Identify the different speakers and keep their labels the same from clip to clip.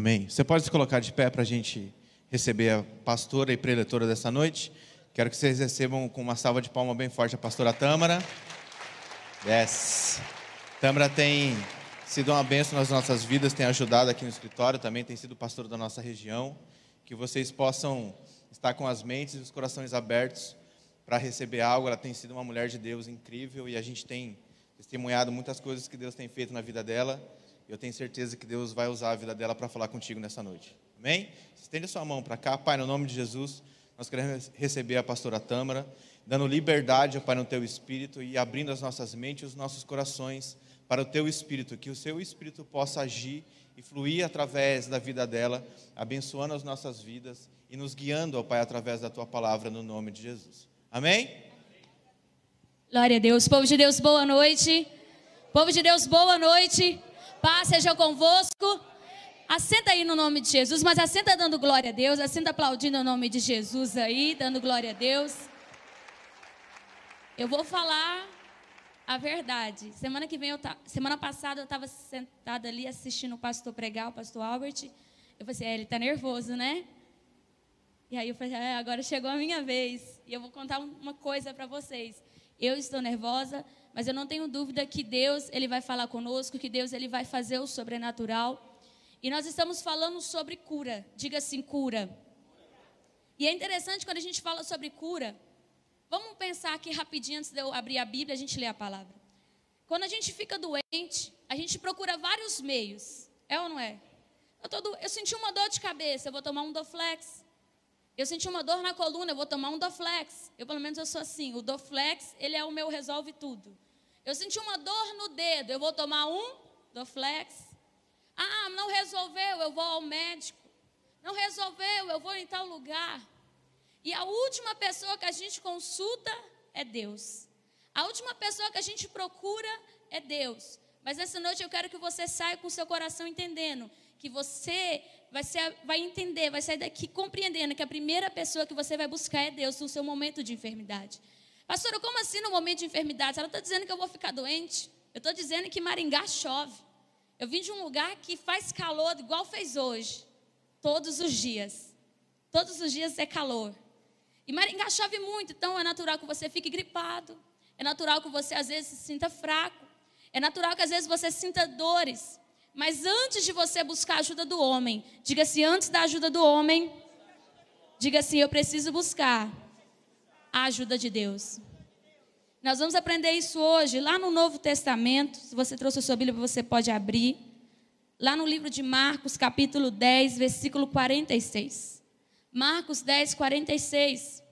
Speaker 1: Amém. Você pode se colocar de pé para a gente receber a pastora e preletora dessa noite. Quero que vocês recebam com uma salva de palmas bem forte a pastora Tâmara. Yes. Tâmara tem sido uma bênção nas nossas vidas, tem ajudado aqui no escritório, também tem sido pastor da nossa região. Que vocês possam estar com as mentes e os corações abertos para receber algo. Ela tem sido uma mulher de Deus incrível e a gente tem testemunhado muitas coisas que Deus tem feito na vida dela. Eu tenho certeza que Deus vai usar a vida dela para falar contigo nessa noite. Amém? Estende a sua mão para cá, Pai, no nome de Jesus. Nós queremos receber a pastora Tâmara, dando liberdade, Pai, no teu espírito e abrindo as nossas mentes e os nossos corações para o teu espírito, que o seu espírito possa agir e fluir através da vida dela, abençoando as nossas vidas e nos guiando, ó Pai, através da tua palavra, no nome de Jesus. Amém?
Speaker 2: Glória a Deus. Povo de Deus, boa noite. Povo de Deus, boa noite. Paz seja convosco. Assenta aí no nome de Jesus, mas assenta dando glória a Deus, assenta aplaudindo o nome de Jesus aí, dando glória a Deus. Eu vou falar a verdade. Semana que vem eu ta... semana passada eu estava sentada ali assistindo o pastor pregar, o pastor Albert. Eu falei assim, é, ele está nervoso, né? E aí eu falei, é, agora chegou a minha vez. E eu vou contar uma coisa para vocês. Eu estou nervosa, mas eu não tenho dúvida que Deus ele vai falar conosco, que Deus ele vai fazer o sobrenatural. E nós estamos falando sobre cura. Diga assim, cura. E é interessante quando a gente fala sobre cura. Vamos pensar aqui rapidinho antes de eu abrir a Bíblia, a gente lê a palavra. Quando a gente fica doente, a gente procura vários meios. É ou não é? Eu, tô, eu senti uma dor de cabeça, eu vou tomar um Doflex. Eu senti uma dor na coluna, eu vou tomar um Doflex. Eu, pelo menos, eu sou assim. O Doflex, ele é o meu resolve tudo. Eu senti uma dor no dedo, eu vou tomar um Doflex. Ah, não resolveu, eu vou ao médico. Não resolveu, eu vou em tal lugar. E a última pessoa que a gente consulta é Deus. A última pessoa que a gente procura é Deus. Mas essa noite eu quero que você saia com seu coração entendendo que você vai, ser, vai entender, vai sair daqui compreendendo que a primeira pessoa que você vai buscar é Deus no seu momento de enfermidade. Pastora, como assim no momento de enfermidade? Ela está dizendo que eu vou ficar doente. Eu estou dizendo que Maringá chove. Eu vim de um lugar que faz calor igual fez hoje, todos os dias. Todos os dias é calor. E Maringá chove muito, então é natural que você fique gripado. É natural que você às vezes se sinta fraco. É natural que às vezes você sinta dores. Mas antes de você buscar a ajuda do homem, diga assim: antes da ajuda do homem, diga assim: eu preciso buscar a ajuda de Deus. Nós vamos aprender isso hoje, lá no Novo Testamento. Se você trouxe a sua Bíblia, você pode abrir. Lá no livro de Marcos, capítulo 10, versículo 46. Marcos 10, 46.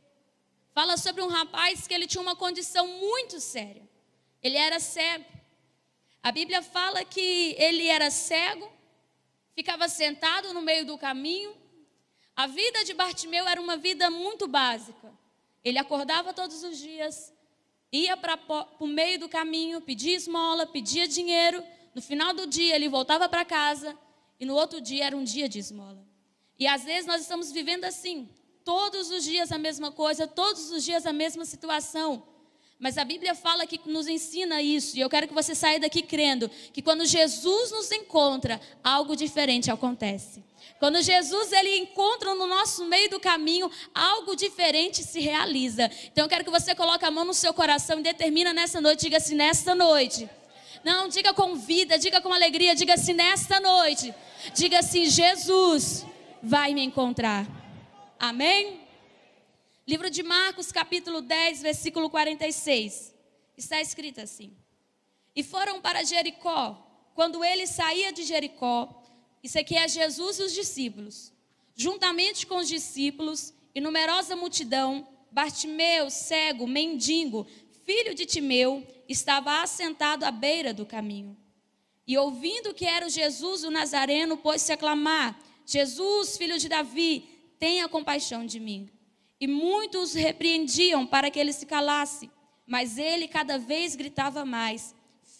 Speaker 2: Fala sobre um rapaz que ele tinha uma condição muito séria. Ele era cego. A Bíblia fala que ele era cego, ficava sentado no meio do caminho. A vida de Bartimeu era uma vida muito básica. Ele acordava todos os dias, ia para o meio do caminho, pedia esmola, pedia dinheiro. No final do dia, ele voltava para casa e no outro dia era um dia de esmola. E às vezes nós estamos vivendo assim, todos os dias a mesma coisa, todos os dias a mesma situação. Mas a Bíblia fala que nos ensina isso, e eu quero que você saia daqui crendo que quando Jesus nos encontra, algo diferente acontece. Quando Jesus ele encontra no nosso meio do caminho, algo diferente se realiza. Então eu quero que você coloque a mão no seu coração e determina nessa noite, diga assim, nesta noite. Não, diga com vida, diga com alegria, diga assim, nesta noite. Diga assim, Jesus vai me encontrar. Amém? Livro de Marcos, capítulo 10, versículo 46. Está escrito assim: E foram para Jericó. Quando ele saía de Jericó, isso aqui é Jesus e os discípulos. Juntamente com os discípulos e numerosa multidão, Bartimeu, cego, mendigo, filho de Timeu, estava assentado à beira do caminho. E ouvindo que era o Jesus o Nazareno, pôs-se a clamar: Jesus, filho de Davi, tenha compaixão de mim. E muitos repreendiam para que ele se calasse, mas ele cada vez gritava mais: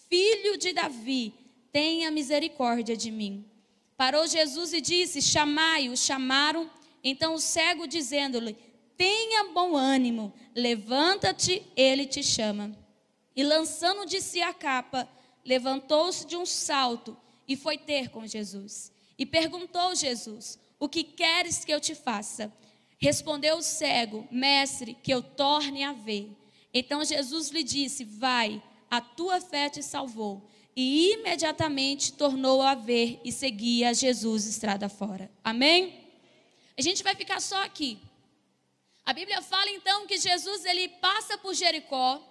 Speaker 2: Filho de Davi, tenha misericórdia de mim. Parou Jesus e disse: Chamai-o. Chamaram. Então o cego, dizendo-lhe: Tenha bom ânimo, levanta-te, ele te chama. E lançando de si a capa, levantou-se de um salto e foi ter com Jesus. E perguntou Jesus: O que queres que eu te faça? Respondeu o cego: Mestre, que eu torne a ver. Então Jesus lhe disse: Vai, a tua fé te salvou. E imediatamente tornou a ver e seguia Jesus estrada fora. Amém? A gente vai ficar só aqui. A Bíblia fala então que Jesus ele passa por Jericó.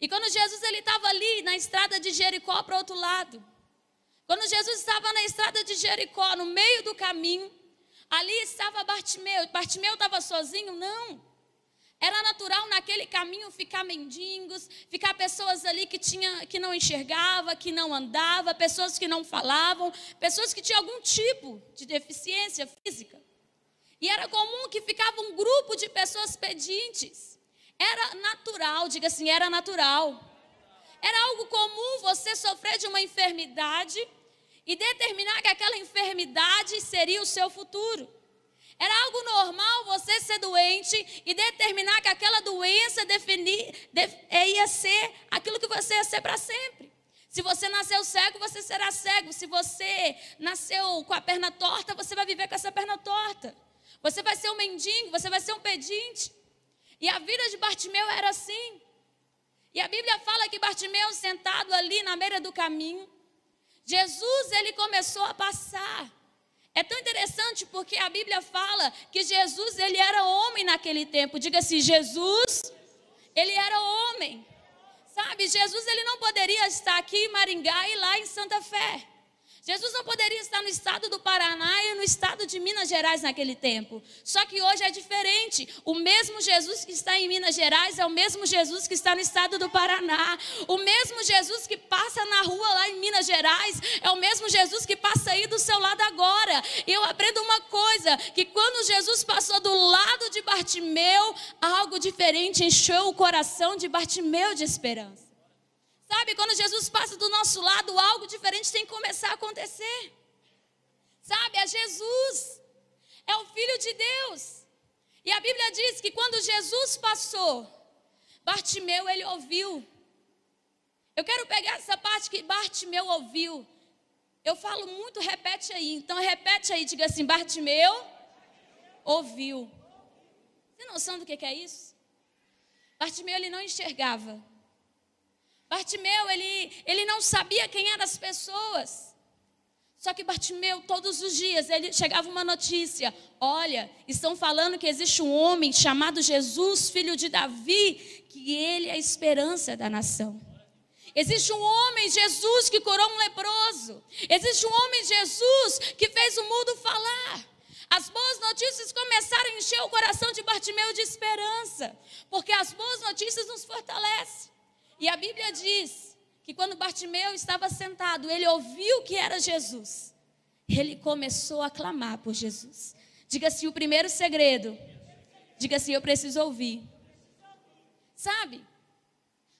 Speaker 2: E quando Jesus ele estava ali na estrada de Jericó para o outro lado, quando Jesus estava na estrada de Jericó, no meio do caminho, ali estava Bartimeu. Bartimeu estava sozinho? Não. Era natural naquele caminho ficar mendigos, ficar pessoas ali que, tinha, que não enxergava, que não andava, pessoas que não falavam, pessoas que tinham algum tipo de deficiência física. E era comum que ficava um grupo de pessoas pedintes. Era natural, diga assim, era natural. Era algo comum você sofrer de uma enfermidade e determinar que aquela enfermidade seria o seu futuro. Era algo normal você ser doente e determinar que aquela doença definir, def, é, ia ser aquilo que você ia ser para sempre. Se você nasceu cego, você será cego. Se você nasceu com a perna torta, você vai viver com essa perna torta. Você vai ser um mendigo, você vai ser um pedinte. E a vida de Bartimeu era assim. E a Bíblia fala que Bartimeu, sentado ali na beira do caminho, Jesus, ele começou a passar. É tão interessante porque a Bíblia fala que Jesus, ele era homem naquele tempo. Diga assim, Jesus, ele era homem. Sabe, Jesus, ele não poderia estar aqui em Maringá e lá em Santa Fé. Jesus não poderia estar no estado do Paraná e no estado de Minas Gerais naquele tempo. Só que hoje é diferente. O mesmo Jesus que está em Minas Gerais é o mesmo Jesus que está no estado do Paraná. O mesmo Jesus que passa na rua lá em Minas Gerais é o mesmo Jesus que passa aí do seu lado agora. E eu aprendo uma coisa: que quando Jesus passou do lado de Bartimeu, algo diferente encheu o coração de Bartimeu de esperança. Sabe, quando Jesus passa do nosso lado, algo diferente tem que começar a acontecer. Sabe, é Jesus, é o Filho de Deus. E a Bíblia diz que quando Jesus passou, Bartimeu ele ouviu. Eu quero pegar essa parte que Bartimeu ouviu. Eu falo muito, repete aí. Então repete aí, diga assim: Bartimeu ouviu. Tem noção do que é isso? Bartimeu ele não enxergava. Bartimeu, ele, ele não sabia quem eram as pessoas. Só que Bartimeu, todos os dias, ele chegava uma notícia: olha, estão falando que existe um homem chamado Jesus, filho de Davi, que ele é a esperança da nação. Existe um homem, Jesus, que curou um leproso. Existe um homem, Jesus, que fez o mudo falar. As boas notícias começaram a encher o coração de Bartimeu de esperança, porque as boas notícias nos fortalecem. E a Bíblia diz que quando Bartimeu estava sentado, ele ouviu que era Jesus. Ele começou a clamar por Jesus. Diga assim: o primeiro segredo. Diga assim: eu preciso ouvir. Sabe?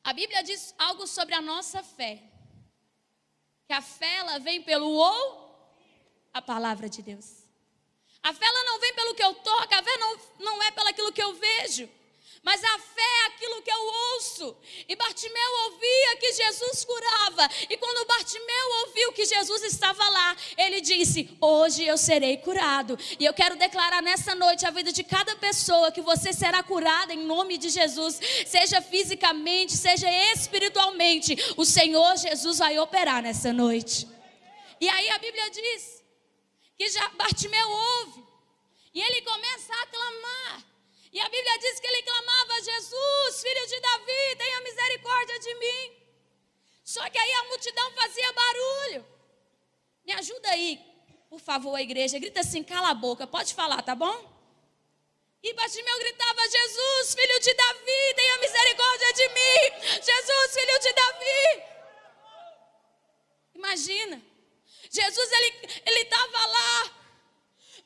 Speaker 2: A Bíblia diz algo sobre a nossa fé. Que a fé ela vem pelo ou a palavra de Deus. A fé ela não vem pelo que eu toco, a fé não, não é pelo aquilo que eu vejo. Mas a fé é aquilo que eu ouço. E Bartimeu ouvia que Jesus curava. E quando Bartimeu ouviu que Jesus estava lá, ele disse: Hoje eu serei curado. E eu quero declarar nessa noite a vida de cada pessoa que você será curada em nome de Jesus, seja fisicamente, seja espiritualmente. O Senhor Jesus vai operar nessa noite. E aí a Bíblia diz que já Bartimeu ouve. E ele começa a clamar. E a Bíblia diz que ele clamava: Jesus, filho de Davi, tenha misericórdia de mim. Só que aí a multidão fazia barulho. Me ajuda aí, por favor, a igreja. Grita assim: cala a boca, pode falar, tá bom? E Bartimeu gritava: Jesus, filho de Davi, tenha misericórdia de mim. Jesus, filho de Davi. Imagina. Jesus, ele estava lá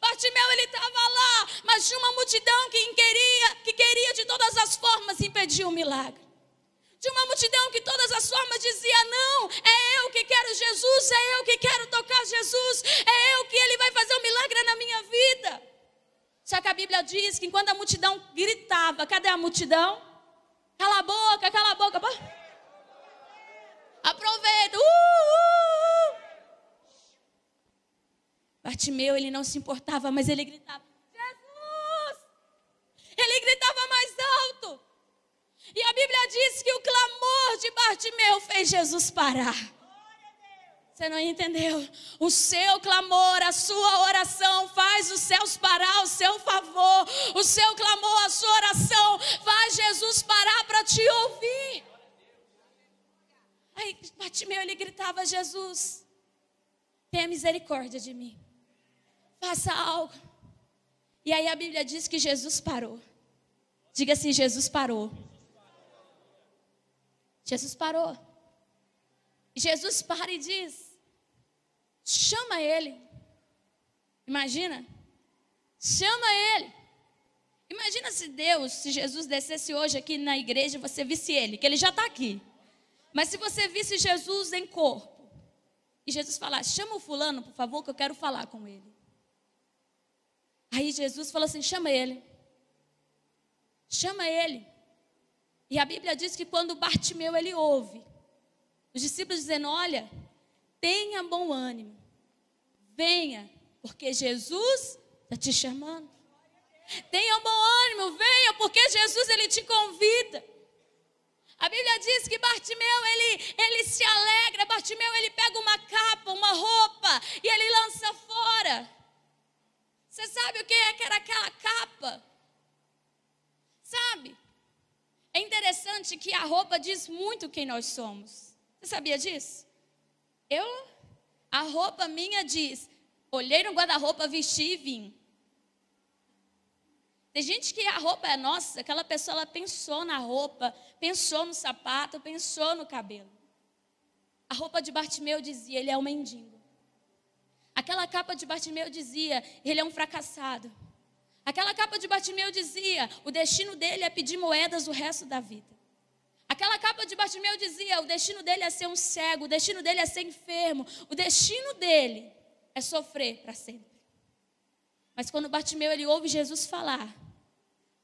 Speaker 2: Bartimeu ele estava lá, mas tinha uma multidão que queria, que queria de todas as formas impedir o milagre. Tinha uma multidão que todas as formas dizia: Não, é eu que quero Jesus, é eu que quero tocar Jesus, é eu que ele vai fazer um milagre na minha vida. Só que a Bíblia diz que enquanto a multidão gritava, cadê a multidão? Cala a boca, cala a boca. Aproveita. Uh, uh, uh. Bartimeu, ele não se importava, mas ele gritava: Jesus! Ele gritava mais alto. E a Bíblia diz que o clamor de Bartimeu fez Jesus parar. Você não entendeu? O seu clamor, a sua oração faz os céus parar ao seu favor. O seu clamor, a sua oração faz Jesus parar para te ouvir. Aí Bartimeu ele gritava: Jesus, tenha misericórdia de mim. Faça algo. E aí a Bíblia diz que Jesus parou. Diga assim: Jesus parou. Jesus parou. Jesus para e diz: chama ele. Imagina? Chama ele. Imagina se Deus, se Jesus descesse hoje aqui na igreja e você visse ele, que ele já está aqui. Mas se você visse Jesus em corpo, e Jesus falasse: chama o fulano, por favor, que eu quero falar com ele. Aí Jesus falou assim: chama ele. Chama ele. E a Bíblia diz que quando Bartimeu ele ouve, os discípulos dizendo: Olha, tenha bom ânimo, venha, porque Jesus está te chamando. Tenha bom ânimo, venha, porque Jesus ele te convida. A Bíblia diz que Bartimeu ele, ele se alegra, Bartimeu ele pega uma capa, uma roupa e ele lança fora. Você sabe o que, é que era aquela capa? Sabe? É interessante que a roupa diz muito quem nós somos. Você sabia disso? Eu, a roupa minha diz: olhei no guarda-roupa, vesti e vim. Tem gente que a roupa é nossa, aquela pessoa ela pensou na roupa, pensou no sapato, pensou no cabelo. A roupa de Bartimeu dizia: ele é um mendigo. Aquela capa de Bartimeu dizia: ele é um fracassado. Aquela capa de Bartimeu dizia: o destino dele é pedir moedas o resto da vida. Aquela capa de Bartimeu dizia: o destino dele é ser um cego, o destino dele é ser enfermo, o destino dele é sofrer para sempre. Mas quando Bartimeu ele ouve Jesus falar,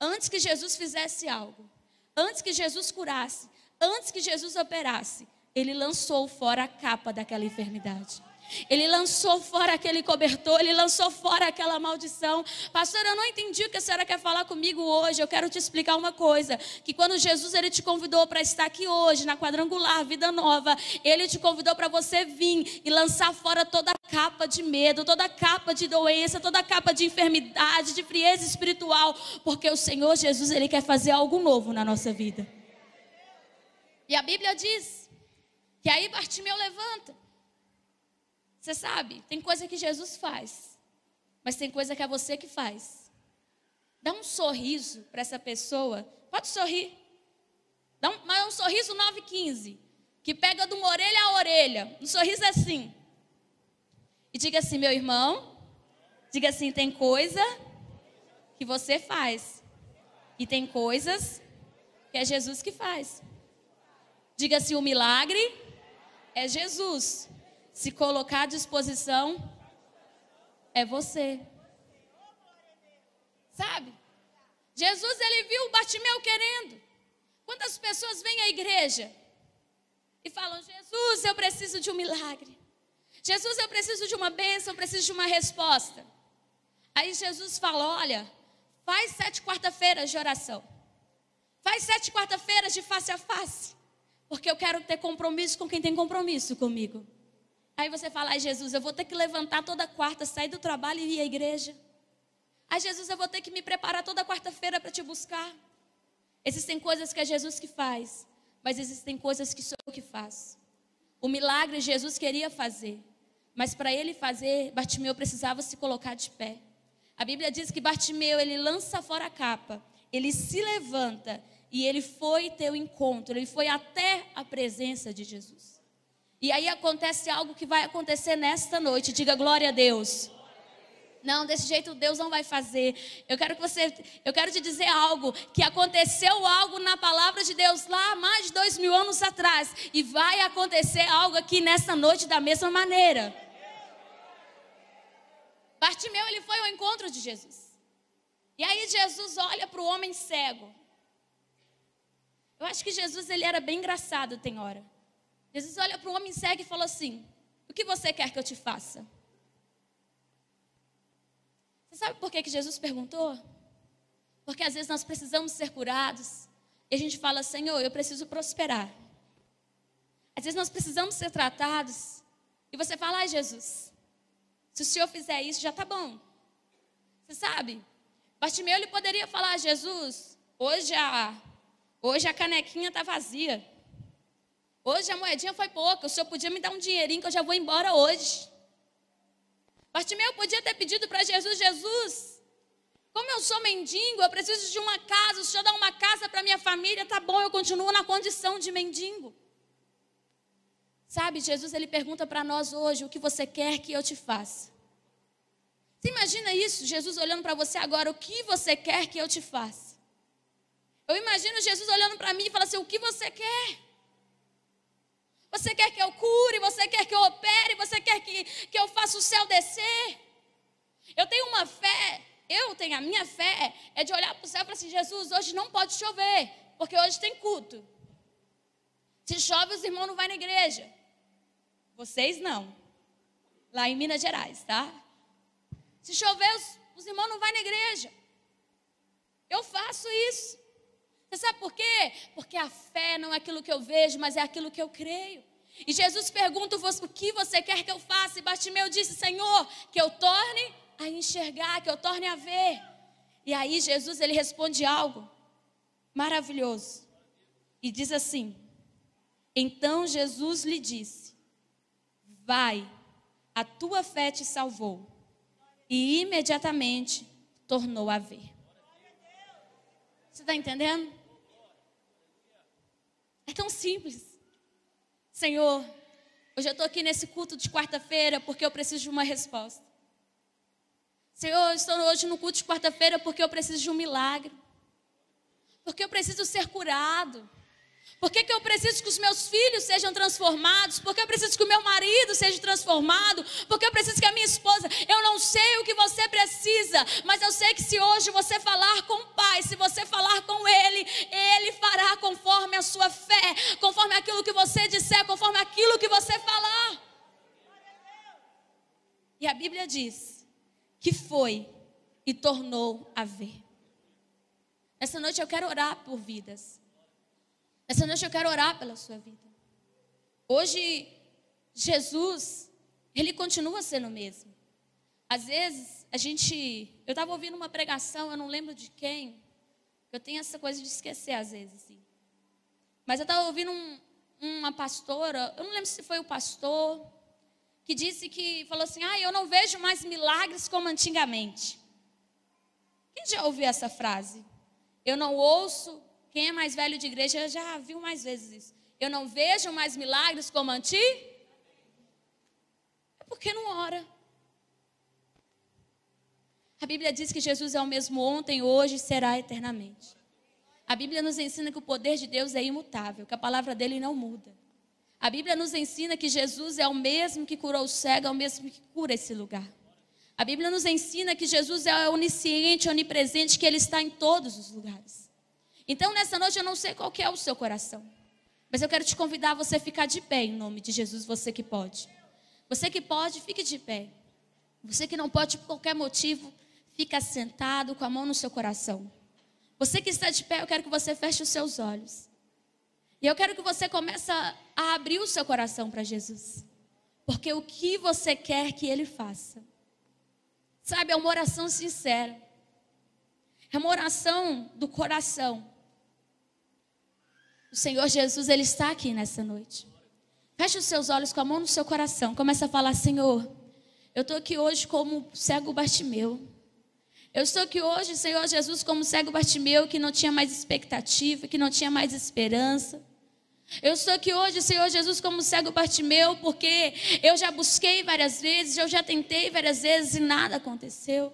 Speaker 2: antes que Jesus fizesse algo, antes que Jesus curasse, antes que Jesus operasse, ele lançou fora a capa daquela enfermidade. Ele lançou fora aquele cobertor, ele lançou fora aquela maldição. Pastor, eu não entendi o que a senhora quer falar comigo hoje. Eu quero te explicar uma coisa: que quando Jesus ele te convidou para estar aqui hoje, na quadrangular, vida nova, ele te convidou para você vir e lançar fora toda a capa de medo, toda a capa de doença, toda a capa de enfermidade, de frieza espiritual, porque o Senhor Jesus ele quer fazer algo novo na nossa vida. E a Bíblia diz que aí Bartimeu levanta. Você sabe, tem coisa que Jesus faz, mas tem coisa que é você que faz. Dá um sorriso para essa pessoa. Pode sorrir. Dá um, mas é um sorriso 915, que pega de uma orelha a orelha. Um sorriso assim. E diga assim, meu irmão. Diga assim, tem coisa que você faz. E tem coisas que é Jesus que faz. Diga assim, o milagre é Jesus. Se colocar à disposição, é você. Sabe? Jesus, ele viu o Bartimeu querendo. Quantas pessoas vêm à igreja e falam: Jesus, eu preciso de um milagre. Jesus, eu preciso de uma bênção, eu preciso de uma resposta. Aí Jesus fala: Olha, faz sete quarta-feiras de oração. Faz sete quarta-feiras de face a face. Porque eu quero ter compromisso com quem tem compromisso comigo. Aí você fala, ai Jesus, eu vou ter que levantar toda quarta, sair do trabalho e ir à igreja. Ai Jesus, eu vou ter que me preparar toda quarta-feira para te buscar. Existem coisas que é Jesus que faz, mas existem coisas que sou eu que faço. O milagre Jesus queria fazer, mas para ele fazer, Bartimeu precisava se colocar de pé. A Bíblia diz que Bartimeu, ele lança fora a capa, ele se levanta e ele foi ter o encontro, ele foi até a presença de Jesus. E aí acontece algo que vai acontecer nesta noite. Diga glória a Deus. Não, desse jeito Deus não vai fazer. Eu quero que você, eu quero te dizer algo que aconteceu algo na palavra de Deus lá mais de dois mil anos atrás e vai acontecer algo aqui nesta noite da mesma maneira. Bartimeu ele foi ao encontro de Jesus. E aí Jesus olha para o homem cego. Eu acho que Jesus ele era bem engraçado tem hora. Jesus olha para o homem cego e fala assim: O que você quer que eu te faça? sabe por que, que Jesus perguntou? Porque às vezes nós precisamos ser curados e a gente fala, Senhor, eu preciso prosperar. Às vezes nós precisamos ser tratados e você fala, ai Jesus, se o Senhor fizer isso, já está bom. Você sabe? Bartimeu ele poderia falar, Jesus, hoje a, hoje a canequinha está vazia. Hoje a moedinha foi pouca, o Senhor podia me dar um dinheirinho que eu já vou embora hoje. Bartimeu podia ter pedido para Jesus, Jesus, como eu sou mendigo, eu preciso de uma casa, o Senhor dá uma casa para minha família, tá bom, eu continuo na condição de mendigo. Sabe, Jesus ele pergunta para nós hoje: o que você quer que eu te faça? Você imagina isso? Jesus olhando para você agora: o que você quer que eu te faça? Eu imagino Jesus olhando para mim e falando assim: o que você quer? Você quer que eu cure? Você quer que eu opere? Você quer que, que eu faça o céu descer? Eu tenho uma fé, eu tenho a minha fé, é de olhar para o céu e falar assim: Jesus, hoje não pode chover, porque hoje tem culto. Se chove, os irmãos não vão na igreja. Vocês não. Lá em Minas Gerais, tá? Se chover, os, os irmãos não vão na igreja. Eu faço isso. Você sabe por quê? Porque a fé não é aquilo que eu vejo, mas é aquilo que eu creio. E Jesus pergunta o que você quer que eu faça? E Bartimeu disse: Senhor, que eu torne a enxergar, que eu torne a ver. E aí Jesus ele responde algo maravilhoso. E diz assim: Então Jesus lhe disse: Vai, a tua fé te salvou. E imediatamente tornou a ver. Você está entendendo? É tão simples. Senhor, hoje eu estou aqui nesse culto de quarta-feira porque eu preciso de uma resposta. Senhor, eu estou hoje no culto de quarta-feira porque eu preciso de um milagre. Porque eu preciso ser curado. Por que, que eu preciso que os meus filhos sejam transformados? Por que eu preciso que o meu marido seja transformado? Por que eu preciso que a minha esposa? Eu não sei o que você precisa, mas eu sei que se hoje você falar com o Pai, se você falar com Ele, Ele fará conforme a sua fé, conforme aquilo que você disser, conforme aquilo que você falar. E a Bíblia diz que foi e tornou a ver. Essa noite eu quero orar por vidas. Essa noite eu quero orar pela sua vida. Hoje, Jesus, ele continua sendo o mesmo. Às vezes, a gente. Eu estava ouvindo uma pregação, eu não lembro de quem. Eu tenho essa coisa de esquecer às vezes, sim. Mas eu estava ouvindo um, uma pastora, eu não lembro se foi o pastor, que disse que falou assim: Ah, eu não vejo mais milagres como antigamente. Quem já ouviu essa frase? Eu não ouço quem é mais velho de igreja já viu mais vezes isso. Eu não vejo mais milagres como anti. É porque não ora. A Bíblia diz que Jesus é o mesmo ontem, hoje e será eternamente. A Bíblia nos ensina que o poder de Deus é imutável, que a palavra dele não muda. A Bíblia nos ensina que Jesus é o mesmo que curou o cego, é o mesmo que cura esse lugar. A Bíblia nos ensina que Jesus é onisciente, onipresente, que ele está em todos os lugares. Então, nessa noite, eu não sei qual é o seu coração. Mas eu quero te convidar a você ficar de pé em nome de Jesus, você que pode. Você que pode, fique de pé. Você que não pode por qualquer motivo, fica sentado com a mão no seu coração. Você que está de pé, eu quero que você feche os seus olhos. E eu quero que você comece a abrir o seu coração para Jesus. Porque o que você quer que ele faça? Sabe, é uma oração sincera. É uma oração do coração. O Senhor Jesus, Ele está aqui nessa noite. Feche os seus olhos com a mão no seu coração. Começa a falar, Senhor, eu estou aqui hoje como cego Bartimeu. Eu estou aqui hoje, Senhor Jesus, como cego Bartimeu, que não tinha mais expectativa, que não tinha mais esperança. Eu estou aqui hoje, Senhor Jesus, como cego Bartimeu, porque eu já busquei várias vezes, eu já tentei várias vezes e nada aconteceu.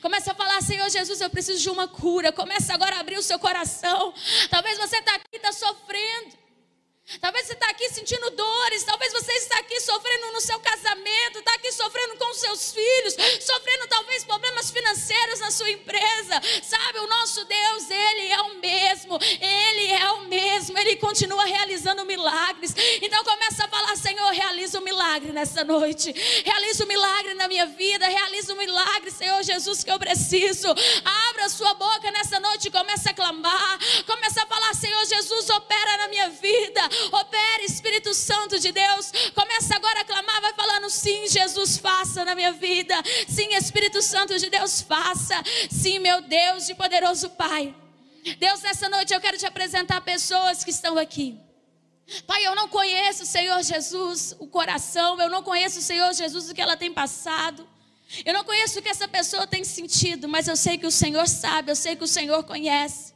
Speaker 2: Começa a falar, Senhor Jesus, eu preciso de uma cura. Começa agora a abrir o seu coração. Talvez você está aqui, está sofrendo. Talvez você está aqui sentindo dores, talvez você está aqui sofrendo no seu casamento, está aqui sofrendo com seus filhos, sofrendo talvez problemas financeiros na sua empresa. Sabe, o nosso Deus, Ele é o mesmo, Ele é o mesmo, Ele continua realizando milagres. Então começa a falar, Senhor, realiza um milagre nessa noite. Realiza um milagre na minha vida. Realiza um milagre, Senhor Jesus, que eu preciso. Abra a sua boca nessa noite e comece a clamar. Comece a falar, Senhor Jesus, opera na minha vida. Opera, Espírito Santo de Deus. Começa agora a clamar, vai falando, sim, Jesus, faça na minha vida. Sim, Espírito Santo de Deus, faça. Sim, meu Deus de poderoso Pai. Deus, nessa noite eu quero te apresentar pessoas que estão aqui. Pai, eu não conheço, Senhor Jesus, o coração, eu não conheço, Senhor Jesus, o que ela tem passado. Eu não conheço o que essa pessoa tem sentido, mas eu sei que o Senhor sabe, eu sei que o Senhor conhece.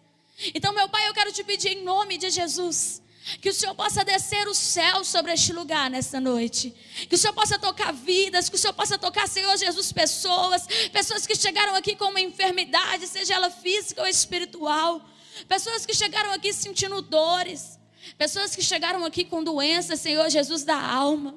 Speaker 2: Então, meu Pai, eu quero te pedir em nome de Jesus, que o Senhor possa descer o céu sobre este lugar nesta noite. Que o Senhor possa tocar vidas, que o Senhor possa tocar, Senhor Jesus, pessoas, pessoas que chegaram aqui com uma enfermidade, seja ela física ou espiritual. Pessoas que chegaram aqui sentindo dores. Pessoas que chegaram aqui com doenças, Senhor Jesus, da alma.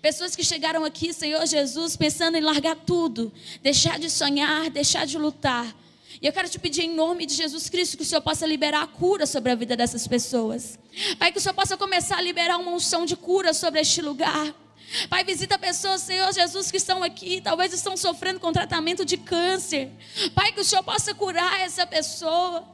Speaker 2: Pessoas que chegaram aqui, Senhor Jesus, pensando em largar tudo, deixar de sonhar, deixar de lutar. E eu quero te pedir em nome de Jesus Cristo que o Senhor possa liberar a cura sobre a vida dessas pessoas. Pai, que o Senhor possa começar a liberar uma unção de cura sobre este lugar. Pai, visita pessoas, Senhor Jesus, que estão aqui, talvez estão sofrendo com tratamento de câncer. Pai, que o Senhor possa curar essa pessoa.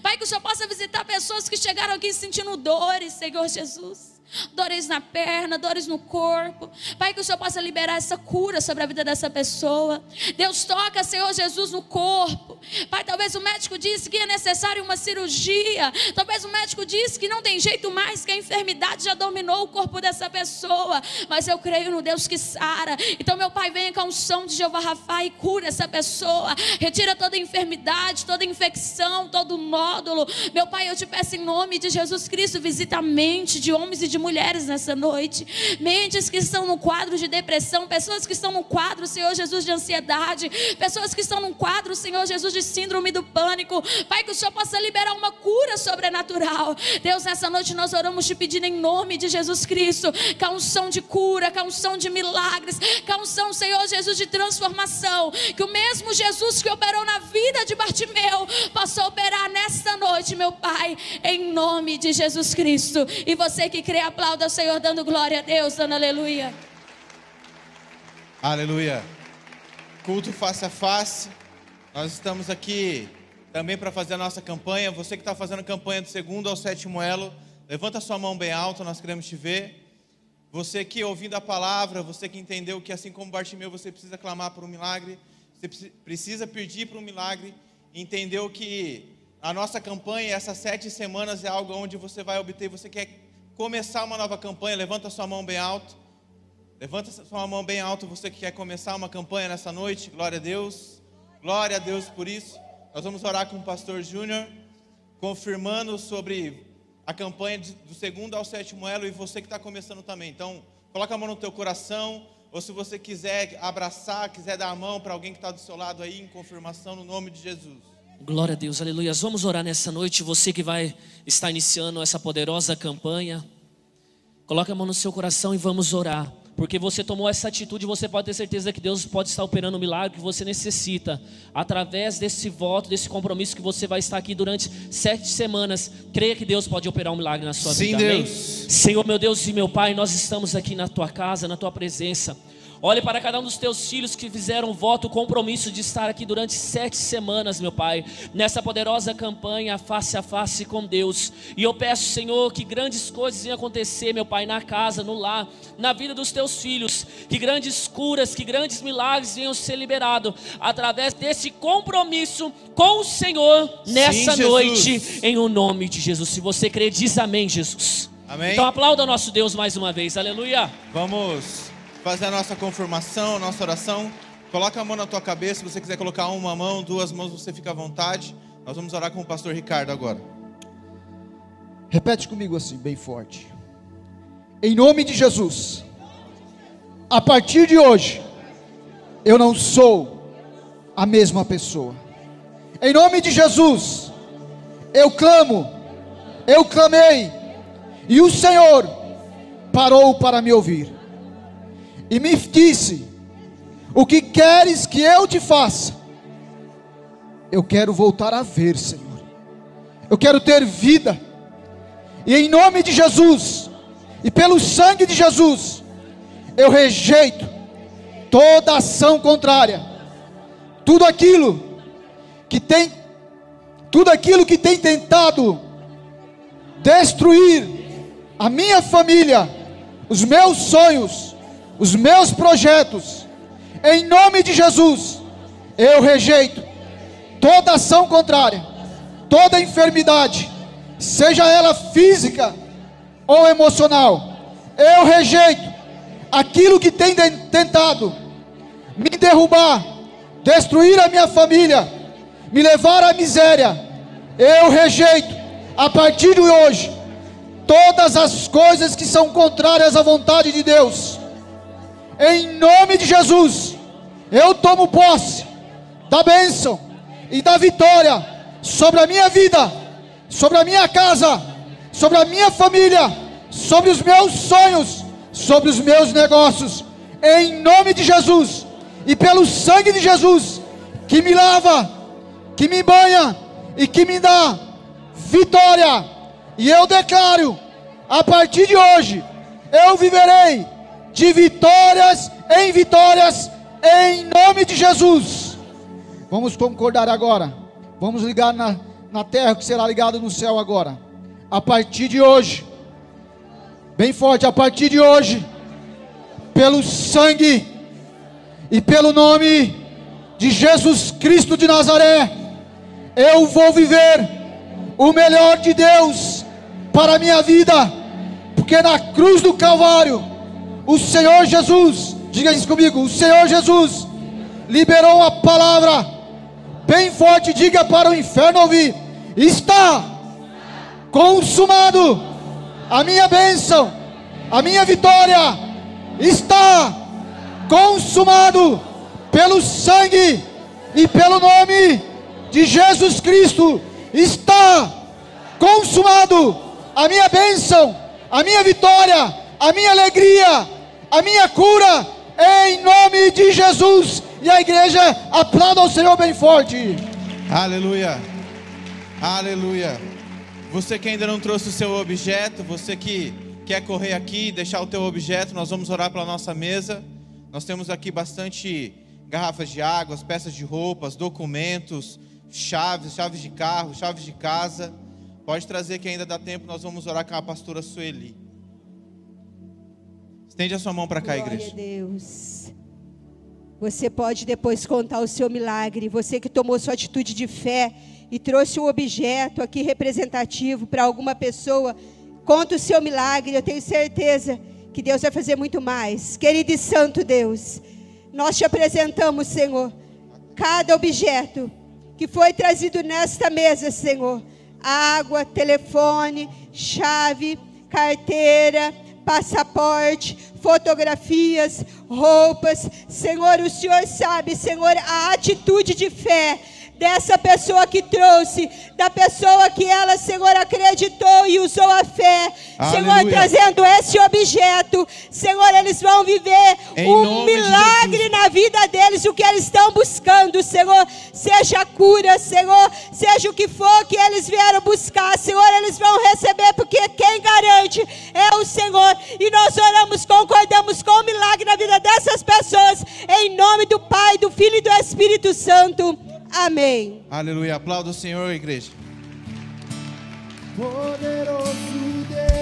Speaker 2: Pai, que o Senhor possa visitar pessoas que chegaram aqui sentindo dores, Senhor Jesus dores na perna, dores no corpo. Pai, que o Senhor possa liberar essa cura sobre a vida dessa pessoa. Deus toca, Senhor Jesus, no corpo. Pai, talvez o médico disse que é necessário uma cirurgia. Talvez o médico disse que não tem jeito mais, que a enfermidade já dominou o corpo dessa pessoa. Mas eu creio no Deus que sara. Então, meu Pai, venha com a unção de Jeová Rafa e cura essa pessoa. Retira toda enfermidade, toda infecção, todo nódulo. Meu Pai, eu te peço em nome de Jesus Cristo, visita a mente de homens e de mulheres nessa noite, mentes que estão no quadro de depressão, pessoas que estão no quadro, Senhor Jesus, de ansiedade, pessoas que estão no quadro, Senhor Jesus, de síndrome do pânico. Pai, que o Senhor possa liberar uma cura sobrenatural. Deus, nessa noite nós oramos te pedindo em nome de Jesus Cristo, unção de cura, unção de milagres, unção, Senhor Jesus, de transformação. Que o mesmo Jesus que operou na vida de Bartimeu possa operar nesta noite, meu Pai, em nome de Jesus Cristo. E você que crê, aplauda o Senhor, dando glória a Deus, dando aleluia.
Speaker 1: Aleluia. Culto face a face. Nós estamos aqui também para fazer a nossa campanha. Você que está fazendo campanha do segundo ao sétimo elo, levanta sua mão bem alta, nós queremos te ver. Você que ouvindo a palavra, você que entendeu que assim como Bartimeu você precisa clamar por um milagre, você precisa pedir por um milagre, entendeu que a nossa campanha, essas sete semanas é algo onde você vai obter, você quer começar uma nova campanha, levanta sua mão bem alto. Levanta sua mão bem alto, você que quer começar uma campanha nessa noite. Glória a Deus. Glória a Deus por isso. Nós vamos orar com o pastor Júnior, confirmando sobre a campanha do segundo ao sétimo elo e você que está começando também. Então, coloca a mão no teu coração, ou se você quiser abraçar, quiser dar a mão para alguém que está do seu lado aí, em confirmação no nome de Jesus.
Speaker 3: Glória a Deus, aleluia. Vamos orar nessa noite. Você que vai estar iniciando essa poderosa campanha, coloque a mão no seu coração e vamos orar. Porque você tomou essa atitude, você pode ter certeza que Deus pode estar operando o milagre que você necessita. Através desse voto, desse compromisso que você vai estar aqui durante sete semanas. Creia que Deus pode operar um milagre na sua
Speaker 1: Sim,
Speaker 3: vida.
Speaker 1: Deus.
Speaker 3: Amém? Senhor, meu Deus e meu Pai, nós estamos aqui na tua casa, na tua presença. Olhe para cada um dos teus filhos que fizeram voto, compromisso de estar aqui durante sete semanas, meu Pai, nessa poderosa campanha face a face com Deus. E eu peço, Senhor, que grandes coisas venham acontecer, meu Pai, na casa, no lar, na vida dos teus filhos. Que grandes curas, que grandes milagres venham ser liberados através desse compromisso com o Senhor nessa
Speaker 1: Sim,
Speaker 3: noite, em o nome de Jesus. Se você crê, diz amém, Jesus.
Speaker 1: Amém.
Speaker 3: Então aplauda nosso Deus mais uma vez, aleluia.
Speaker 1: Vamos fazer a nossa confirmação, a nossa oração. Coloca a mão na tua cabeça, se você quiser colocar uma mão, duas mãos, você fica à vontade. Nós vamos orar com o pastor Ricardo agora.
Speaker 4: Repete comigo assim, bem forte. Em nome de Jesus, a partir de hoje, eu não sou a mesma pessoa. Em nome de Jesus, eu clamo, eu clamei, e o Senhor parou para me ouvir e me disse: O que queres que eu te faça? Eu quero voltar a ver, Senhor. Eu quero ter vida. E em nome de Jesus, e pelo sangue de Jesus, eu rejeito toda ação contrária, tudo aquilo que tem, tudo aquilo que tem tentado destruir a minha família, os meus sonhos, os meus projetos, em nome de Jesus, eu rejeito toda ação contrária, toda enfermidade, seja ela física ou emocional, eu rejeito aquilo que tem tentado me derrubar, destruir a minha família, me levar à miséria, eu rejeito a partir de hoje todas as coisas que são contrárias à vontade de Deus. Em nome de Jesus, eu tomo posse da bênção e da vitória sobre a minha vida, sobre a minha casa, sobre a minha família, sobre os meus sonhos, sobre os meus negócios. Em nome de Jesus e pelo sangue de Jesus que me lava, que me banha e que me dá vitória e eu declaro, a partir de hoje, eu viverei de vitórias em vitórias, em nome de Jesus. Vamos concordar agora. Vamos ligar na, na terra que será ligado no céu agora. A partir de hoje, bem forte, a partir de hoje, pelo sangue e pelo nome de Jesus Cristo de Nazaré, eu vou viver o melhor de Deus para a minha vida, porque na cruz do Calvário, o Senhor Jesus, diga isso comigo, o Senhor Jesus liberou a palavra bem forte, diga para o inferno ouvir: está consumado. A minha bênção, a minha vitória, está consumado pelo sangue e pelo nome de Jesus Cristo, está consumado. A minha bênção, a minha vitória, a minha alegria, a minha cura, em nome de Jesus. E a igreja aplauda ao Senhor bem forte.
Speaker 1: Aleluia, aleluia. Você que ainda não trouxe o seu objeto, você que quer correr aqui deixar o teu objeto, nós vamos orar pela nossa mesa. Nós temos aqui bastante garrafas de água, peças de roupas, documentos, chaves, chaves de carro, chaves de casa. Pode trazer que ainda dá tempo, nós vamos orar com a pastora Sueli. Estende a sua mão para cá,
Speaker 5: Glória
Speaker 1: igreja.
Speaker 5: a Deus. Você pode depois contar o seu milagre. Você que tomou sua atitude de fé e trouxe um objeto aqui representativo para alguma pessoa, conta o seu milagre. Eu tenho certeza que Deus vai fazer muito mais. Querido e santo Deus, nós te apresentamos, Senhor, cada objeto que foi trazido nesta mesa, Senhor água, telefone, chave, carteira, passaporte, fotografias, roupas. Senhor, o Senhor sabe, Senhor, a atitude de fé dessa pessoa que trouxe, da pessoa que ela, Senhor, acreditou e usou a fé, Aleluia. Senhor, trazendo esse objeto, Senhor, eles vão viver em um milagre na vida deles, o que eles estão buscando, Senhor, seja cura, Senhor, seja o que for que eles vieram buscar, Senhor, eles vão receber, porque quem garante é o Senhor, e nós oramos, concordamos com o milagre na vida dessas pessoas, em nome do Pai, do Filho e do Espírito Santo. Amém.
Speaker 1: Aleluia. Aplauda o Senhor, igreja.
Speaker 6: Poderoso Deus.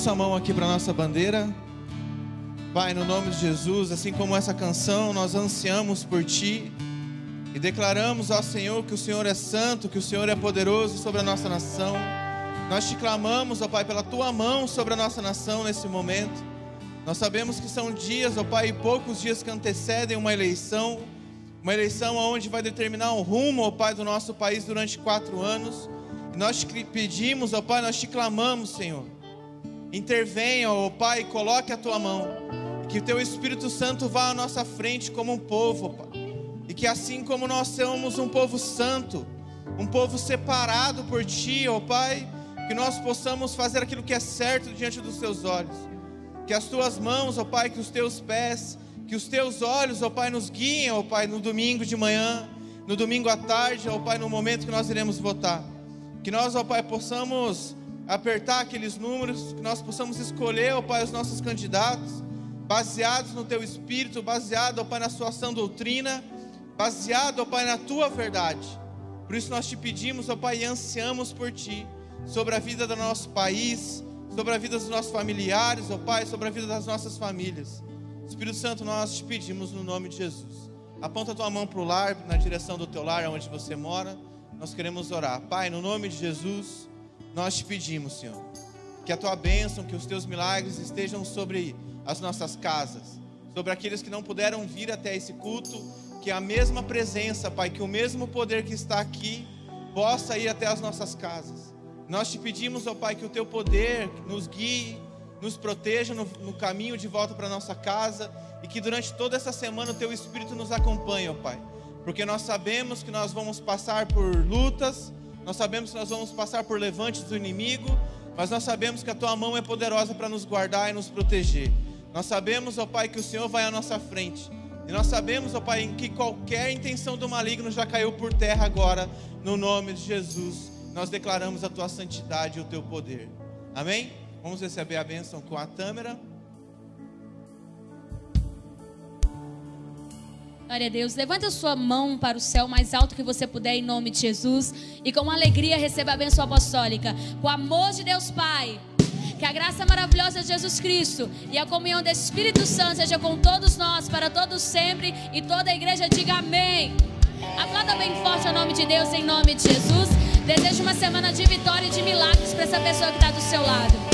Speaker 1: Sua mão aqui para nossa bandeira. Pai, no nome de Jesus, assim como essa canção, nós ansiamos por Ti e declaramos ao Senhor que o Senhor é santo, que o Senhor é poderoso sobre a nossa nação. Nós te clamamos, ó Pai, pela Tua mão sobre a nossa nação nesse momento. Nós sabemos que são dias, ó Pai, poucos dias que antecedem uma eleição, uma eleição onde vai determinar o rumo, ó Pai, do nosso país durante quatro anos. E nós te pedimos, ó Pai, nós te clamamos, Senhor. Intervenha, ó Pai, coloque a tua mão. Que o teu Espírito Santo vá à nossa frente como um povo, Pai. E que assim como nós somos um povo santo, um povo separado por ti, ó Pai, que nós possamos fazer aquilo que é certo diante dos teus olhos. Que as tuas mãos, ó Pai, que os teus pés, que os teus olhos, ó Pai, nos guiem, ó Pai, no domingo de manhã, no domingo à tarde, ó Pai, no momento que nós iremos votar. Que nós, ó Pai, possamos apertar aqueles números, que nós possamos escolher, ó Pai, os nossos candidatos, baseados no Teu Espírito, baseado, ó Pai, na Sua sã doutrina, baseado, ó Pai, na Tua verdade. Por isso nós te pedimos, ó Pai, e ansiamos por Ti, sobre a vida do nosso país, sobre a vida dos nossos familiares, ó Pai, sobre a vida das nossas famílias. Espírito Santo, nós te pedimos no nome de Jesus. Aponta a tua mão para o lar, na direção do teu lar, onde você mora. Nós queremos orar. Pai, no nome de Jesus, nós te pedimos, Senhor, que a tua bênção, que os teus milagres estejam sobre as nossas casas, sobre aqueles que não puderam vir até esse culto, que a mesma presença, Pai, que o mesmo poder que está aqui possa ir até as nossas casas. Nós te pedimos, ó Pai, que o teu poder nos guie, nos proteja no, no caminho de volta para nossa casa e que durante toda essa semana o teu Espírito nos acompanhe, ó Pai, porque nós sabemos que nós vamos passar por lutas, nós sabemos que nós vamos passar por levantes do inimigo, mas nós sabemos que a tua mão é poderosa para nos guardar e nos proteger. Nós sabemos, ó Pai, que o Senhor vai à nossa frente. E nós sabemos, ó Pai, que qualquer intenção do maligno já caiu por terra agora, no nome de Jesus. Nós declaramos a tua santidade e o teu poder. Amém? Vamos receber a bênção com a Tâmara.
Speaker 2: Glória a Deus. Levanta a sua mão para o céu mais alto que você puder, em nome de Jesus. E com alegria receba a bênção apostólica. Com o amor de Deus Pai. Que a graça maravilhosa de Jesus Cristo e a comunhão do Espírito Santo seja com todos nós, para todos sempre. E toda a igreja diga amém. Aplauda bem forte o nome de Deus, em nome de Jesus. Desejo uma semana de vitória e de milagres para essa pessoa que está do seu lado.